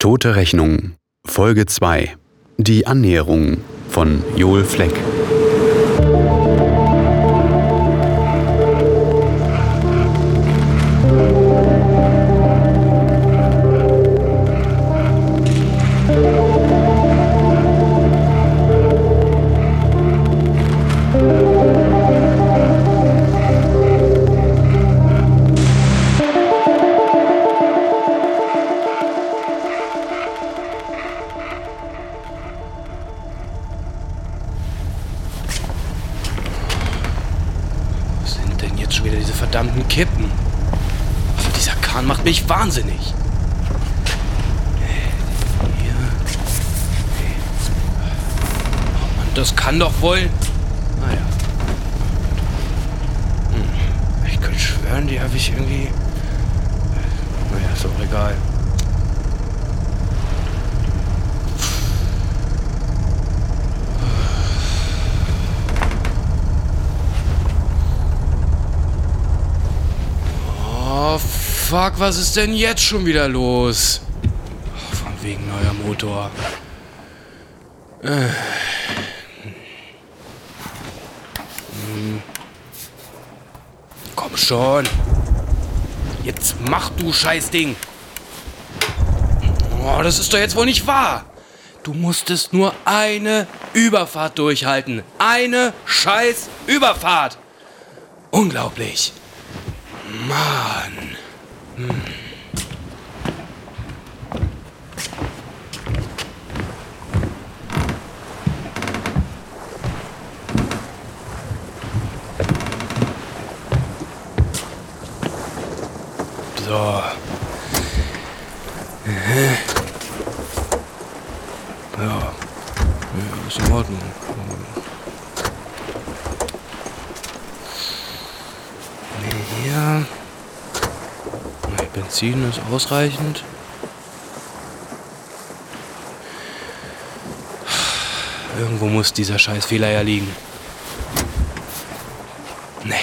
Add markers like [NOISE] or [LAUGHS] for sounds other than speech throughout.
Tote Rechnung, Folge 2. Die Annäherung von Joel Fleck. Kippen? Also dieser Kahn macht mich wahnsinnig. Oh Mann, das kann doch wohl. Naja. Hm. Ich könnte schwören, die habe ich irgendwie. Naja, ist doch egal. Oh, fuck, was ist denn jetzt schon wieder los? Oh, von wegen neuer Motor. Hm. Komm schon. Jetzt mach du Scheißding. Oh, das ist doch jetzt wohl nicht wahr. Du musstest nur eine Überfahrt durchhalten. Eine scheiß Überfahrt. Unglaublich. Mann. Hm. So. Äh. Ja. Ja, ist in Ordnung. Nee, hier. Benzin ist ausreichend. Irgendwo muss dieser Scheißfehler ja liegen. Nee.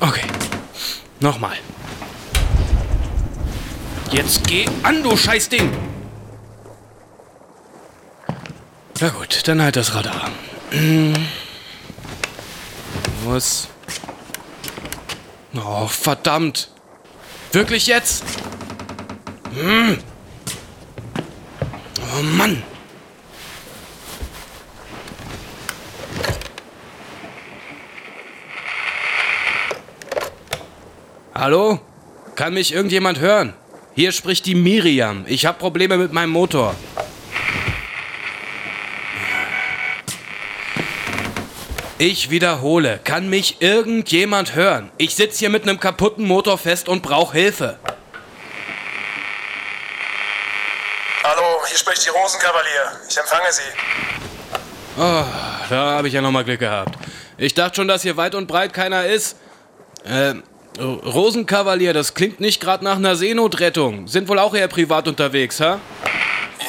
Okay. Nochmal. Jetzt geh an, du Scheißding! Na gut, dann halt das Radar. [CLEARS THROAT] Was? Oh, verdammt. Wirklich jetzt? Hm. Oh Mann. Hallo? Kann mich irgendjemand hören? Hier spricht die Miriam. Ich habe Probleme mit meinem Motor. Ich wiederhole, kann mich irgendjemand hören? Ich sitze hier mit einem kaputten Motor fest und brauche Hilfe. Hallo, hier spricht die Rosenkavalier. Ich empfange Sie. Oh, da habe ich ja nochmal Glück gehabt. Ich dachte schon, dass hier weit und breit keiner ist. Äh, Rosenkavalier, das klingt nicht gerade nach einer Seenotrettung. Sind wohl auch eher privat unterwegs, ha?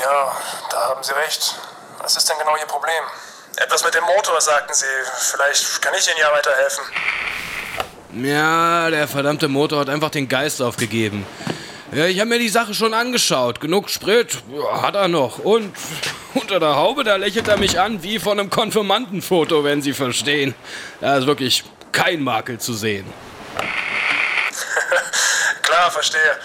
Ja, da haben Sie recht. Was ist denn genau Ihr Problem? Etwas mit dem Motor, sagten Sie. Vielleicht kann ich Ihnen ja weiterhelfen. Ja, der verdammte Motor hat einfach den Geist aufgegeben. Ja, ich habe mir die Sache schon angeschaut. Genug Sprit ja, hat er noch. Und [LAUGHS] unter der Haube, da lächelt er mich an wie von einem Konfirmandenfoto, wenn Sie verstehen. Da ist wirklich kein Makel zu sehen. Klar, verstehe.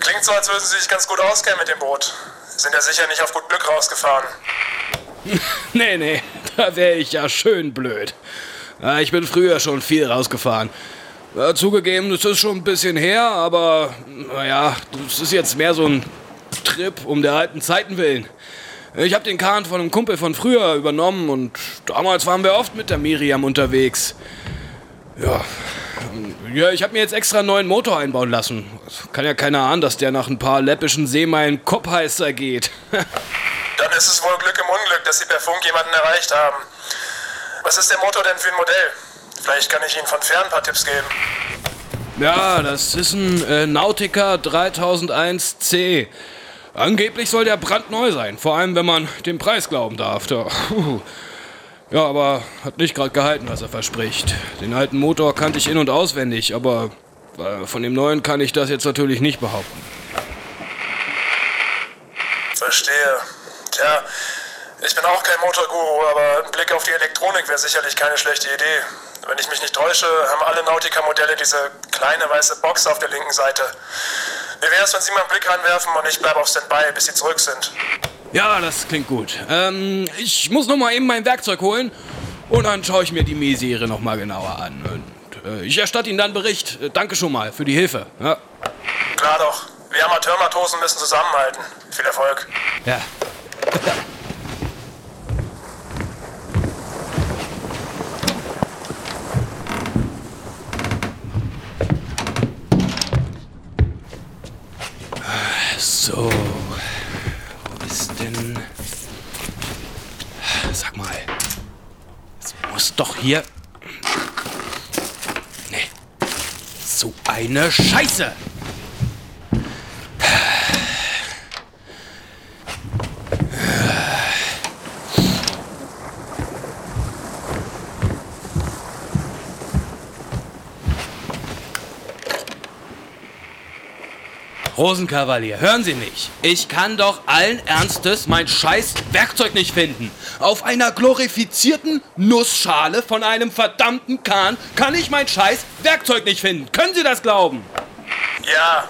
Klingt so, als würden Sie sich ganz gut auskennen mit dem Boot. Sind ja sicher nicht auf gut Glück rausgefahren. [LAUGHS] Nee, nee, da wäre ich ja schön blöd. Ich bin früher schon viel rausgefahren. Zugegeben, das ist schon ein bisschen her, aber naja, das ist jetzt mehr so ein Trip um der alten Zeiten willen. Ich habe den Kahn von einem Kumpel von früher übernommen und damals waren wir oft mit der Miriam unterwegs. Ja, ja ich habe mir jetzt extra einen neuen Motor einbauen lassen. Kann ja keiner ahnen, dass der nach ein paar läppischen Seemeilen Kopfheißer geht. [LAUGHS] Dann ist es wohl Glück im Unglück, dass Sie per Funk jemanden erreicht haben. Was ist der Motor denn für ein Modell? Vielleicht kann ich Ihnen von fern ein paar Tipps geben. Ja, das ist ein äh, Nautica 3001C. Angeblich soll der brandneu sein, vor allem wenn man dem Preis glauben darf. Da. Ja, aber hat nicht gerade gehalten, was er verspricht. Den alten Motor kannte ich in- und auswendig, aber äh, von dem neuen kann ich das jetzt natürlich nicht behaupten. Verstehe. Tja, ich bin auch kein Motorguru, aber ein Blick auf die Elektronik wäre sicherlich keine schlechte Idee. Wenn ich mich nicht täusche, haben alle Nautica-Modelle diese kleine weiße Box auf der linken Seite. Wie wäre es, wenn Sie mal einen Blick reinwerfen und ich bleibe auf Standby, bis Sie zurück sind? Ja, das klingt gut. Ähm, ich muss noch mal eben mein Werkzeug holen und dann schaue ich mir die Misere noch mal genauer an. Und äh, ich erstatte Ihnen dann Bericht. Äh, danke schon mal für die Hilfe. Ja. Klar doch. Wir Amateurmatrosen müssen zusammenhalten. Viel Erfolg. ja. [LAUGHS] So, denn... Sag mal, es muss doch hier... Nee, so eine Scheiße! Rosenkavalier, hören Sie mich. Ich kann doch allen Ernstes mein scheiß Werkzeug nicht finden. Auf einer glorifizierten Nussschale von einem verdammten Kahn kann ich mein scheiß Werkzeug nicht finden. Können Sie das glauben? Ja,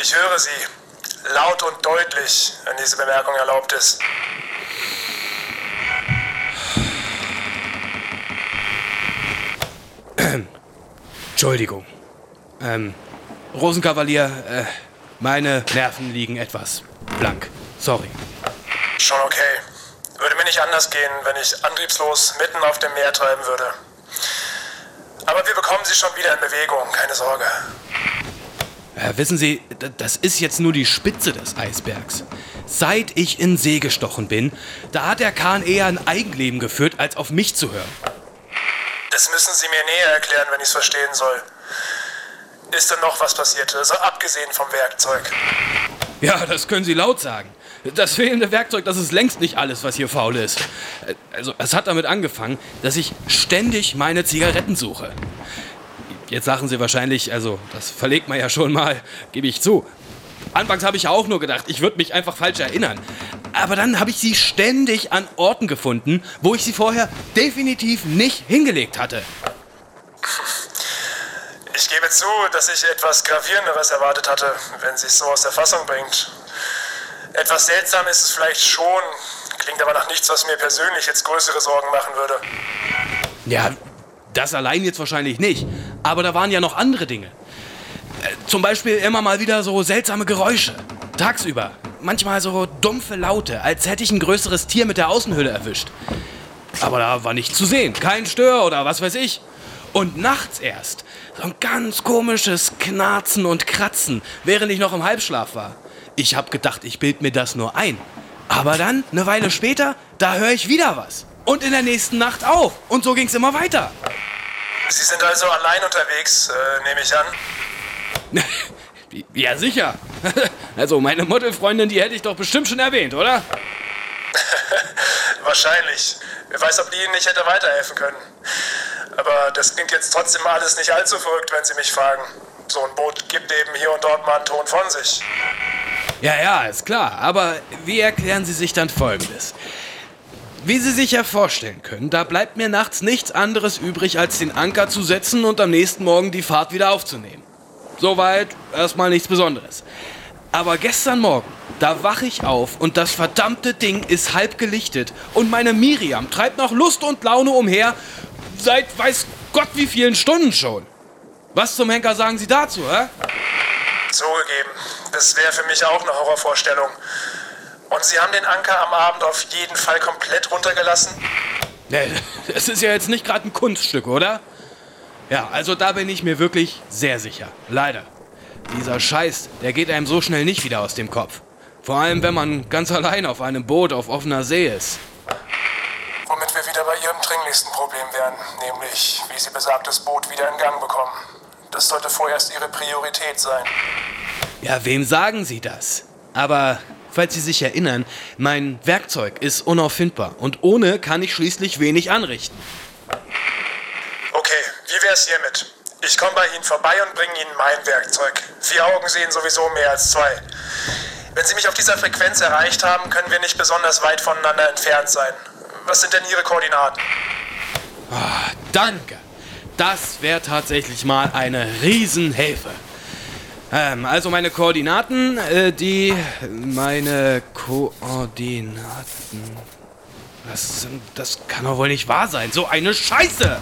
ich höre Sie. Laut und deutlich, wenn diese Bemerkung erlaubt ist. [CLEARS THROAT] Entschuldigung. Ähm, Rosenkavalier, äh, meine Nerven liegen etwas blank. Sorry. Schon okay. Würde mir nicht anders gehen, wenn ich antriebslos mitten auf dem Meer treiben würde. Aber wir bekommen sie schon wieder in Bewegung, keine Sorge. Äh, wissen Sie, das ist jetzt nur die Spitze des Eisbergs. Seit ich in See gestochen bin, da hat der Kahn eher ein Eigenleben geführt, als auf mich zu hören. Das müssen Sie mir näher erklären, wenn ich es verstehen soll. Ist denn noch was passiert, also abgesehen vom Werkzeug? Ja, das können Sie laut sagen. Das fehlende Werkzeug, das ist längst nicht alles, was hier faul ist. Also, es hat damit angefangen, dass ich ständig meine Zigaretten suche. Jetzt sagen Sie wahrscheinlich, also, das verlegt man ja schon mal, gebe ich zu. Anfangs habe ich auch nur gedacht, ich würde mich einfach falsch erinnern. Aber dann habe ich sie ständig an Orten gefunden, wo ich sie vorher definitiv nicht hingelegt hatte. Gebe zu, dass ich etwas Gravierenderes erwartet hatte, wenn es so aus der Fassung bringt. Etwas seltsam ist es vielleicht schon, klingt aber nach nichts, was mir persönlich jetzt größere Sorgen machen würde. Ja, das allein jetzt wahrscheinlich nicht. Aber da waren ja noch andere Dinge. Äh, Zum Beispiel immer mal wieder so seltsame Geräusche. Tagsüber. Manchmal so dumpfe Laute, als hätte ich ein größeres Tier mit der Außenhülle erwischt. Aber da war nichts zu sehen. Kein Stör oder was weiß ich. Und nachts erst. So ein ganz komisches Knarzen und Kratzen, während ich noch im Halbschlaf war. Ich hab gedacht, ich bild mir das nur ein. Aber dann, eine Weile später, da höre ich wieder was. Und in der nächsten Nacht auch. Und so ging's immer weiter. Sie sind also allein unterwegs, äh, nehme ich an. [LAUGHS] Ja, sicher. [LAUGHS] Also, meine Modelfreundin, die hätte ich doch bestimmt schon erwähnt, oder? [LAUGHS] Wahrscheinlich. Wer weiß, ob die Ihnen nicht hätte weiterhelfen können. Aber das klingt jetzt trotzdem alles nicht allzu verrückt, wenn Sie mich fragen. So ein Boot gibt eben hier und dort mal einen Ton von sich. Ja, ja, ist klar. Aber wie erklären Sie sich dann Folgendes? Wie Sie sich ja vorstellen können, da bleibt mir nachts nichts anderes übrig, als den Anker zu setzen und am nächsten Morgen die Fahrt wieder aufzunehmen. Soweit erstmal nichts Besonderes. Aber gestern Morgen, da wache ich auf und das verdammte Ding ist halb gelichtet und meine Miriam treibt noch Lust und Laune umher, seit weiß Gott wie vielen Stunden schon. Was zum Henker sagen Sie dazu, hä? Zugegeben, das wäre für mich auch eine Horrorvorstellung. Und Sie haben den Anker am Abend auf jeden Fall komplett runtergelassen? Nee, Das ist ja jetzt nicht gerade ein Kunststück, oder? Ja, also da bin ich mir wirklich sehr sicher. Leider. Dieser Scheiß, der geht einem so schnell nicht wieder aus dem Kopf. Vor allem, wenn man ganz allein auf einem Boot auf offener See ist. Womit wir wieder bei Ihrem dringlichsten Problem wären, nämlich wie Sie besagtes Boot wieder in Gang bekommen. Das sollte vorerst Ihre Priorität sein. Ja, wem sagen Sie das? Aber falls Sie sich erinnern, mein Werkzeug ist unauffindbar und ohne kann ich schließlich wenig anrichten. Okay, wie wär's hiermit? Ich komme bei Ihnen vorbei und bringe Ihnen mein Werkzeug. Vier Augen sehen sowieso mehr als zwei. Wenn Sie mich auf dieser Frequenz erreicht haben, können wir nicht besonders weit voneinander entfernt sein. Was sind denn Ihre Koordinaten? Ah, danke. Das wäre tatsächlich mal eine Riesenhilfe. Ähm, also meine Koordinaten, äh, die... Meine Koordinaten... Das, das kann doch wohl nicht wahr sein. So eine Scheiße!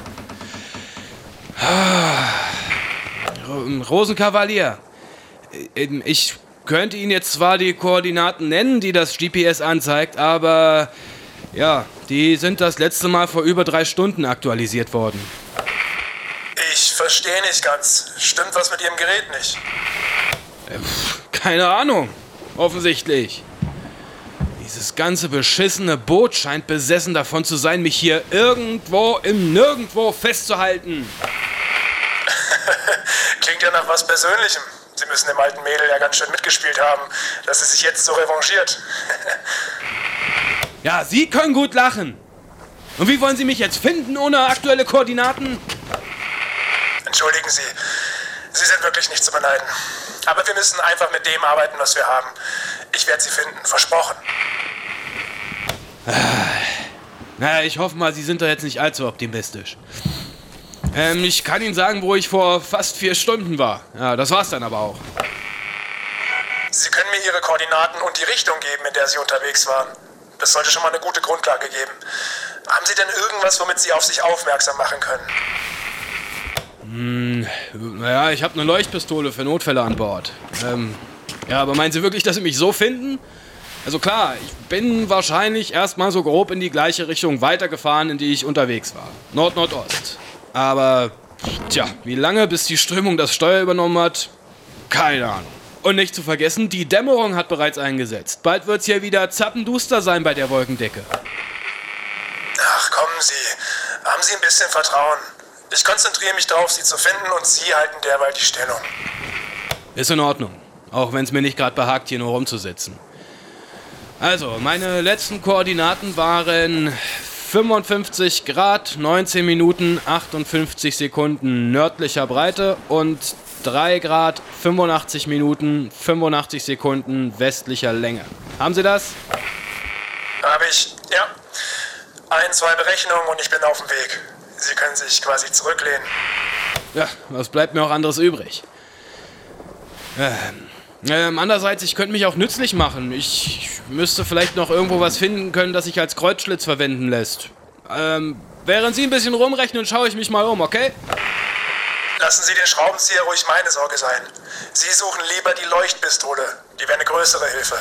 Ah, Rosenkavalier. Äh, ich könnte Ihnen jetzt zwar die Koordinaten nennen, die das GPS anzeigt, aber ja, die sind das letzte Mal vor über drei Stunden aktualisiert worden. Ich verstehe nicht ganz. Stimmt was mit Ihrem Gerät nicht? Äh, keine Ahnung. Offensichtlich. Dieses ganze beschissene Boot scheint besessen davon zu sein, mich hier irgendwo im Nirgendwo festzuhalten. [LAUGHS] Klingt ja nach was Persönlichem. Sie müssen dem alten Mädel ja ganz schön mitgespielt haben, dass sie sich jetzt so revanchiert. [LAUGHS] ja, Sie können gut lachen. Und wie wollen Sie mich jetzt finden ohne aktuelle Koordinaten? Entschuldigen Sie, Sie sind wirklich nicht zu beneiden. Aber wir müssen einfach mit dem arbeiten, was wir haben. Ich werde Sie finden, versprochen. Naja, ich hoffe mal, Sie sind da jetzt nicht allzu optimistisch. Ähm, ich kann Ihnen sagen, wo ich vor fast vier Stunden war. Ja, das war's dann aber auch. Sie können mir Ihre Koordinaten und die Richtung geben, in der Sie unterwegs waren. Das sollte schon mal eine gute Grundlage geben. Haben Sie denn irgendwas, womit Sie auf sich aufmerksam machen können? Hm, naja, ich habe eine Leuchtpistole für Notfälle an Bord. Ähm, ja, aber meinen Sie wirklich, dass Sie mich so finden? Also klar, ich bin wahrscheinlich erstmal so grob in die gleiche Richtung weitergefahren, in die ich unterwegs war. Nord-Nordost. Aber, tja, wie lange bis die Strömung das Steuer übernommen hat? Keine Ahnung. Und nicht zu vergessen, die Dämmerung hat bereits eingesetzt. Bald wird's hier wieder zappenduster sein bei der Wolkendecke. Ach, kommen Sie. Haben Sie ein bisschen Vertrauen. Ich konzentriere mich darauf, Sie zu finden und Sie halten derweil die Stellung. Ist in Ordnung. Auch wenn es mir nicht gerade behagt, hier nur rumzusitzen. Also, meine letzten Koordinaten waren 55 Grad, 19 Minuten, 58 Sekunden nördlicher Breite und 3 Grad, 85 Minuten, 85 Sekunden westlicher Länge. Haben Sie das? Habe ich, ja. Ein, zwei Berechnungen und ich bin auf dem Weg. Sie können sich quasi zurücklehnen. Ja, was bleibt mir auch anderes übrig? Ähm, ähm, andererseits, ich könnte mich auch nützlich machen. Ich müsste vielleicht noch irgendwo was finden können, das sich als Kreuzschlitz verwenden lässt. Ähm, während Sie ein bisschen rumrechnen, schaue ich mich mal um, okay? Lassen Sie den Schraubenzieher ruhig meine Sorge sein. Sie suchen lieber die Leuchtpistole. Die wäre eine größere Hilfe.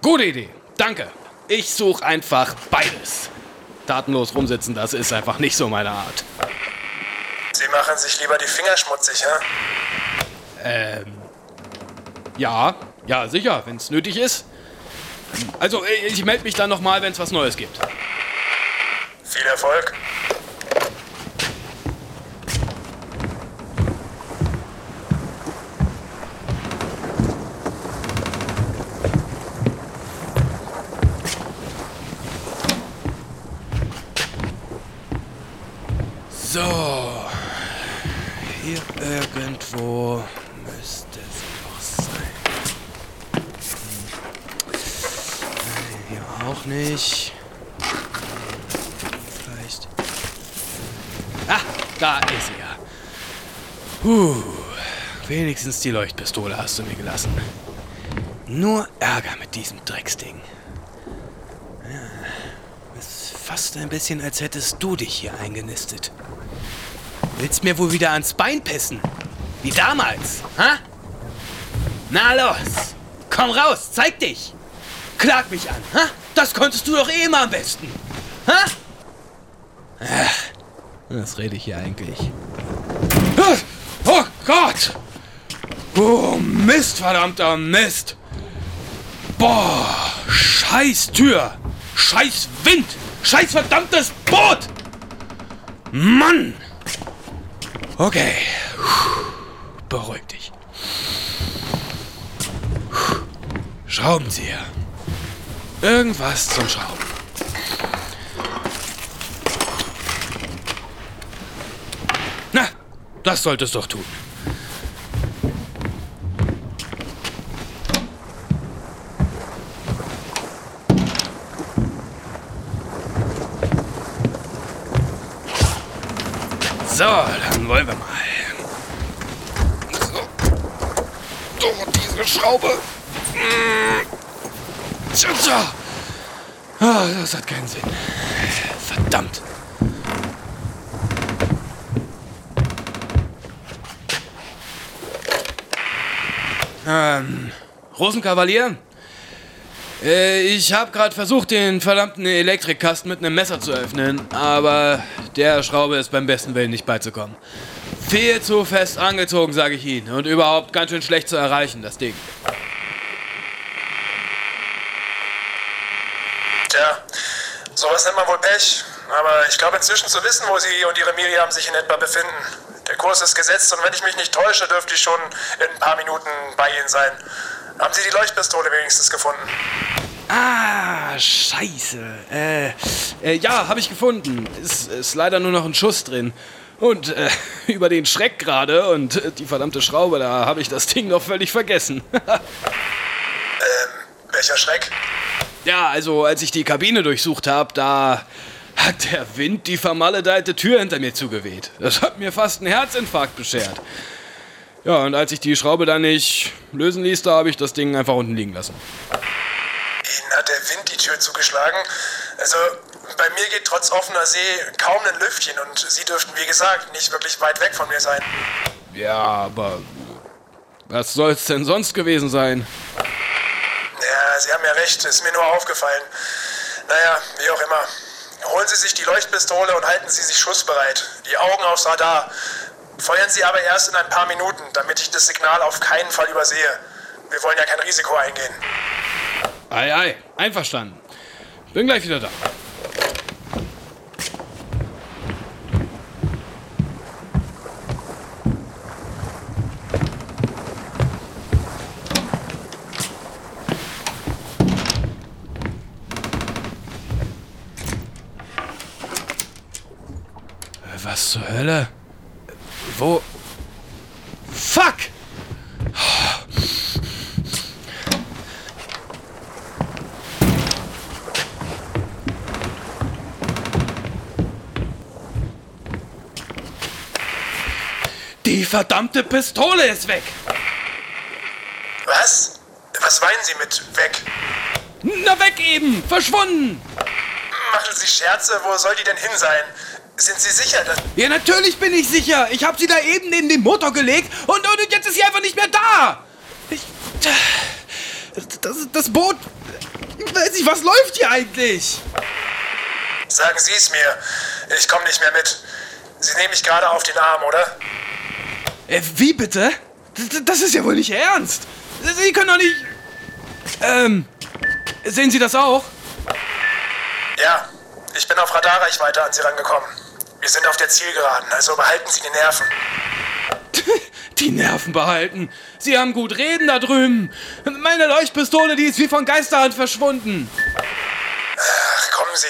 Gute Idee. Danke. Ich suche einfach beides. Tatenlos rumsitzen, das ist einfach nicht so meine Art. Sie machen sich lieber die Finger schmutzig, hä? Ähm. Ja, ja, sicher, wenn es nötig ist. Also, ich melde mich dann nochmal, wenn es was Neues gibt. Viel Erfolg. So. Hier irgendwo müsste sie noch sein. Hm. Hier auch nicht. Vielleicht. Ah, da ist sie ja. Puh. Wenigstens die Leuchtpistole hast du mir gelassen. Nur Ärger mit diesem Drecksding. Ja, ist fast ein bisschen, als hättest du dich hier eingenistet. Willst mir wohl wieder ans Bein pissen? Wie damals, ha? Na los, komm raus, zeig dich. Klag mich an, ha? Das konntest du doch eh immer am besten, ha? Ach, was rede ich hier eigentlich? Gott! Oh Mist, verdammter Mist! Boah, scheiß Tür! Scheiß Wind! Scheiß verdammtes Boot! Mann! Okay. Beruhig dich. Schraubenzieher. Irgendwas zum Schrauben. Na, das sollte es doch tun. So, dann wollen wir mal. So. So, Tja, tja. Ah, das hat keinen Sinn. Verdammt. Ähm, Rosenkavalier? Äh, ich habe gerade versucht, den verdammten Elektrikkasten mit einem Messer zu öffnen, aber der Schraube ist beim besten Willen nicht beizukommen. Viel zu fest angezogen, sage ich Ihnen, und überhaupt ganz schön schlecht zu erreichen, das Ding. Tja, sowas nennt man wohl Pech. Aber ich glaube inzwischen zu wissen, wo Sie und Ihre Miriam sich in etwa befinden. Der Kurs ist gesetzt und wenn ich mich nicht täusche, dürfte ich schon in ein paar Minuten bei Ihnen sein. Haben Sie die Leuchtpistole wenigstens gefunden? Ah, scheiße. Äh, äh ja, habe ich gefunden. Ist, ist leider nur noch ein Schuss drin. Und äh, [LAUGHS] über den Schreck gerade und äh, die verdammte Schraube, da habe ich das Ding noch völlig vergessen. [LAUGHS] ähm, welcher Schreck? Ja, also als ich die Kabine durchsucht habe, da hat der Wind die vermaledeite Tür hinter mir zugeweht. Das hat mir fast einen Herzinfarkt beschert. Ja, und als ich die Schraube dann nicht lösen ließ, da habe ich das Ding einfach unten liegen lassen. Ihnen hat der Wind die Tür zugeschlagen. Also bei mir geht trotz offener See kaum ein Lüftchen und Sie dürften, wie gesagt, nicht wirklich weit weg von mir sein. Ja, aber was soll's denn sonst gewesen sein? Ja, Sie haben ja recht, ist mir nur aufgefallen. Naja, wie auch immer. Holen Sie sich die Leuchtpistole und halten Sie sich schussbereit. Die Augen aufs Radar. Feuern Sie aber erst in ein paar Minuten, damit ich das Signal auf keinen Fall übersehe. Wir wollen ja kein Risiko eingehen. Ei, ei, einverstanden. Bin gleich wieder da. Was zur Hölle? Wo? Fuck! Die verdammte Pistole ist weg! Was? Was meinen Sie mit weg? Na weg eben! Verschwunden! Machen Sie Scherze? Wo soll die denn hin sein? Sind Sie sicher, dass... Ja, natürlich bin ich sicher. Ich habe sie da eben in den Motor gelegt und, und jetzt ist sie einfach nicht mehr da. Ich, das, das Boot... Ich weiß nicht, was läuft hier eigentlich? Sagen Sie es mir. Ich komme nicht mehr mit. Sie nehmen mich gerade auf den Arm, oder? Äh, wie bitte? Das, das ist ja wohl nicht ernst. Sie können doch nicht... Ähm... Sehen Sie das auch? Ja, ich bin auf Radarreichweite an Sie rangekommen. Wir sind auf der Zielgeraden, also behalten Sie die Nerven. [LAUGHS] Die Nerven behalten. Sie haben gut reden da drüben. Meine Leuchtpistole, die ist wie von Geisterhand verschwunden. Ach, kommen Sie.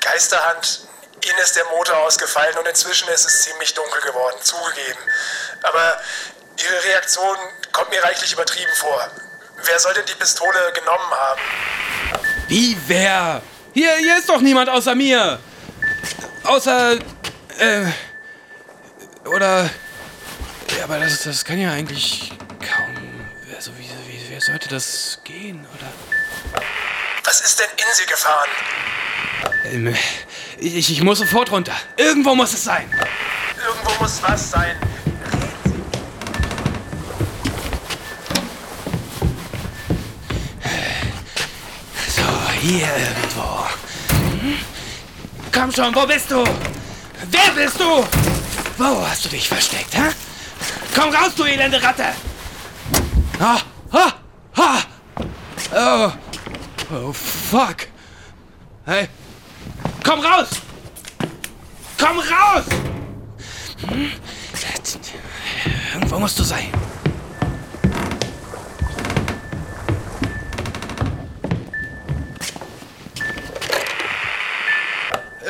Geisterhand. Ihnen ist der Motor ausgefallen und inzwischen ist es ziemlich dunkel geworden, zugegeben. Aber Ihre Reaktion kommt mir reichlich übertrieben vor. Wer soll denn die Pistole genommen haben? Wie wer? Hier, hier ist doch niemand außer mir. Außer. Äh. Oder. Ja, aber das, das kann ja eigentlich kaum. Also, wie, wie, wie sollte das gehen, oder? Was ist denn in Sie gefahren? Ähm, ich, ich muss sofort runter. Irgendwo muss es sein. Irgendwo muss was sein. So, hier irgendwo. Komm schon, wo bist du? Wer bist du? Wo hast du dich versteckt, hä? Komm raus, du elende Ratte! Ah, ah, ah! Oh, oh, fuck! Hey, komm raus! Komm raus! Hm? Irgendwo musst du sein.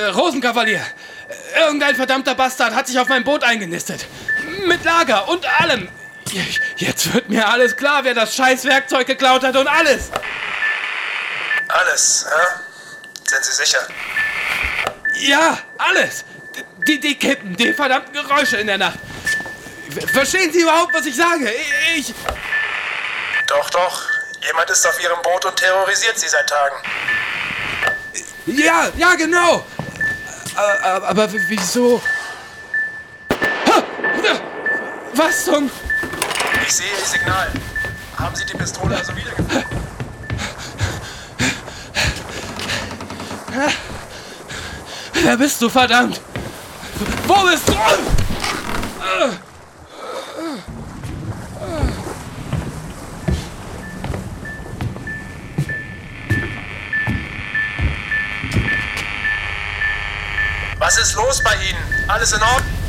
Äh, Rosenkavalier. Irgendein verdammter Bastard hat sich auf mein Boot eingenistet. Mit Lager und allem. Jetzt wird mir alles klar, wer das scheiß Werkzeug geklaut hat und alles. Alles, hä? Sind Sie sicher? Ja, alles. Die, die Kippen, die verdammten Geräusche in der Nacht. Verstehen Sie überhaupt, was ich sage? Ich. Doch, doch. Jemand ist auf Ihrem Boot und terrorisiert Sie seit Tagen. Ja, ja, genau. Aber, aber wieso? Was zum... Ich sehe Ihr Signal. Haben Sie die Pistole also wiedergefunden? Wer bist du, verdammt? Wo bist du? Was ist los bei Ihnen? Alles in Ordnung?